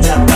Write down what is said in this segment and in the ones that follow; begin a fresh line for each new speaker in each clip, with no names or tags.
나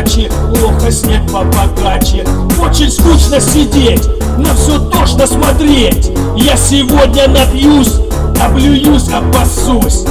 задачи Плохо снег побогаче. Очень скучно сидеть На все тошно смотреть. Я сегодня напьюсь Облююсь, обоссусь.